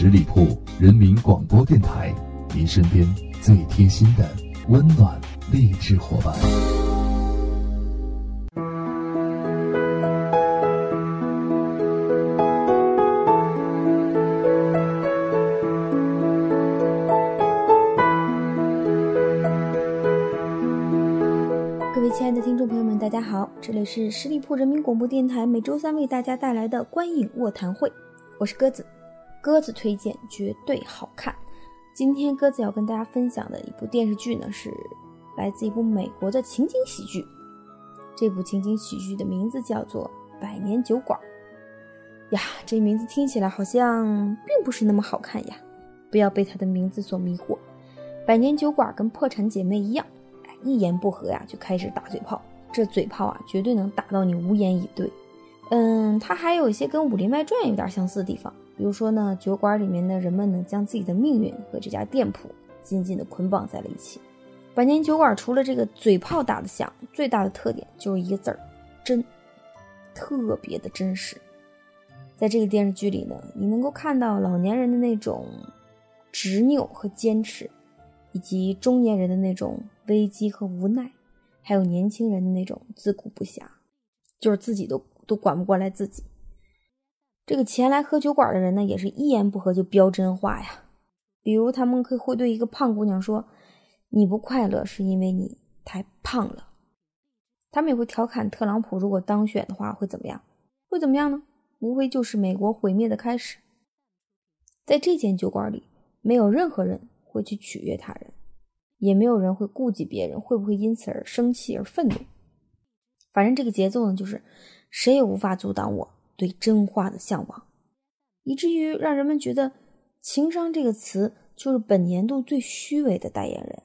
十里铺人民广播电台，您身边最贴心的温暖励志伙伴。各位亲爱的听众朋友们，大家好，这里是十里铺人民广播电台，每周三为大家带来的观影卧谈会，我是鸽子。鸽子推荐绝对好看。今天鸽子要跟大家分享的一部电视剧呢，是来自一部美国的情景喜剧。这部情景喜剧的名字叫做《百年酒馆》呀，这名字听起来好像并不是那么好看呀。不要被它的名字所迷惑。《百年酒馆》跟《破产姐妹》一样，哎，一言不合呀就开始打嘴炮，这嘴炮啊绝对能打到你无言以对。嗯，它还有一些跟《武林外传》有点相似的地方。比如说呢，酒馆里面的人们呢，将自己的命运和这家店铺紧紧的捆绑在了一起。百年酒馆除了这个嘴炮打得响，最大的特点就是一个字儿——真，特别的真实。在这个电视剧里呢，你能够看到老年人的那种执拗和坚持，以及中年人的那种危机和无奈，还有年轻人的那种自顾不暇，就是自己都都管不过来自己。这个前来喝酒馆的人呢，也是一言不合就飙真话呀。比如，他们可以会对一个胖姑娘说：“你不快乐是因为你太胖了。”他们也会调侃特朗普如果当选的话会怎么样？会怎么样呢？无非就是美国毁灭的开始。在这间酒馆里，没有任何人会去取悦他人，也没有人会顾及别人会不会因此而生气而愤怒。反正这个节奏呢，就是谁也无法阻挡我。对真话的向往，以至于让人们觉得“情商”这个词就是本年度最虚伪的代言人，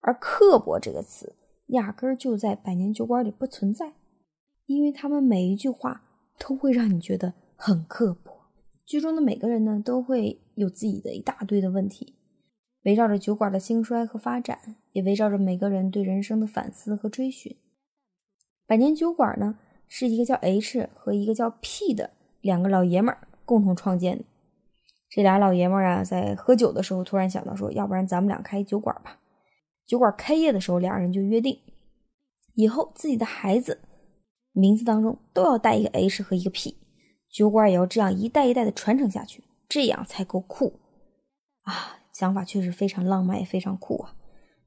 而“刻薄”这个词压根儿就在百年酒馆里不存在，因为他们每一句话都会让你觉得很刻薄。剧中的每个人呢，都会有自己的一大堆的问题，围绕着酒馆的兴衰和发展，也围绕着每个人对人生的反思和追寻。百年酒馆呢？是一个叫 H 和一个叫 P 的两个老爷们儿共同创建的。这俩老爷们儿啊，在喝酒的时候突然想到说：“要不然咱们俩开酒馆吧。”酒馆开业的时候，俩人就约定，以后自己的孩子名字当中都要带一个 H 和一个 P，酒馆也要这样一代一代的传承下去，这样才够酷啊！想法确实非常浪漫，也非常酷啊。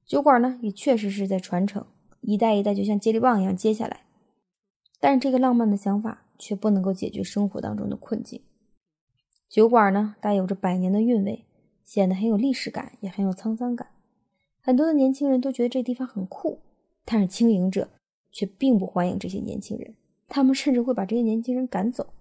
酒馆呢，也确实是在传承，一代一代就像接力棒一样接下来。但是这个浪漫的想法却不能够解决生活当中的困境。酒馆呢，带有着百年的韵味，显得很有历史感，也很有沧桑感。很多的年轻人都觉得这地方很酷，但是经营者却并不欢迎这些年轻人，他们甚至会把这些年轻人赶走，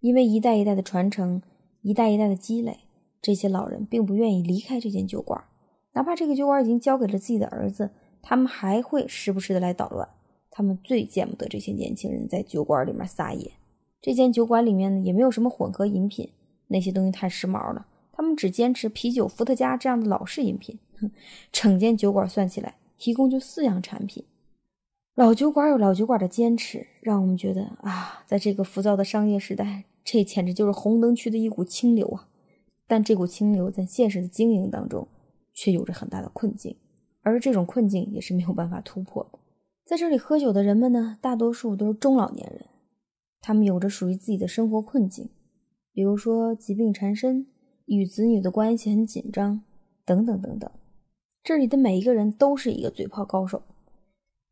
因为一代一代的传承，一代一代的积累，这些老人并不愿意离开这间酒馆，哪怕这个酒馆已经交给了自己的儿子，他们还会时不时的来捣乱。他们最见不得这些年轻人在酒馆里面撒野。这间酒馆里面呢，也没有什么混合饮品，那些东西太时髦了。他们只坚持啤酒、伏特加这样的老式饮品。哼 整间酒馆算起来，一共就四样产品。老酒馆有老酒馆的坚持，让我们觉得啊，在这个浮躁的商业时代，这简直就是红灯区的一股清流啊。但这股清流在现实的经营当中，却有着很大的困境，而这种困境也是没有办法突破的。在这里喝酒的人们呢，大多数都是中老年人，他们有着属于自己的生活困境，比如说疾病缠身、与子女的关系很紧张等等等等。这里的每一个人都是一个嘴炮高手，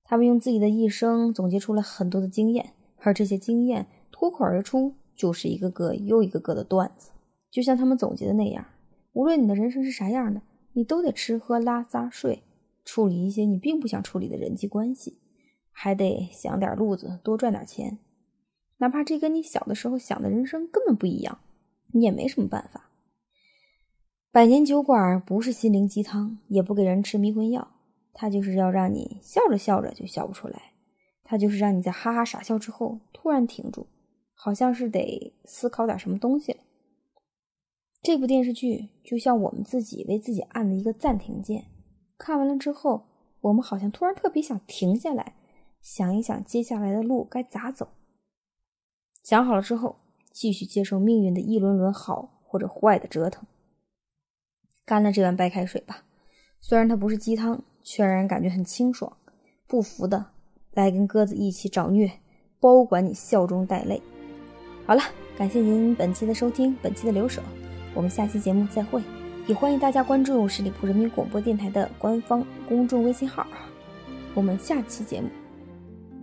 他们用自己的一生总结出了很多的经验，而这些经验脱口而出就是一个个又一个个的段子。就像他们总结的那样，无论你的人生是啥样的，你都得吃喝拉撒睡，处理一些你并不想处理的人际关系。还得想点路子，多赚点钱，哪怕这跟你小的时候想的人生根本不一样，你也没什么办法。百年酒馆不是心灵鸡汤，也不给人吃迷魂药，它就是要让你笑着笑着就笑不出来，它就是让你在哈哈傻笑之后突然停住，好像是得思考点什么东西了。这部电视剧就像我们自己为自己按的一个暂停键，看完了之后，我们好像突然特别想停下来。想一想接下来的路该咋走，想好了之后，继续接受命运的一轮轮好或者坏的折腾。干了这碗白开水吧，虽然它不是鸡汤，却让人感觉很清爽。不服的，来跟鸽子一起找虐，包管你笑中带泪。好了，感谢您本期的收听，本期的留守，我们下期节目再会。也欢迎大家关注十里铺人民广播电台的官方公众微信号，我们下期节目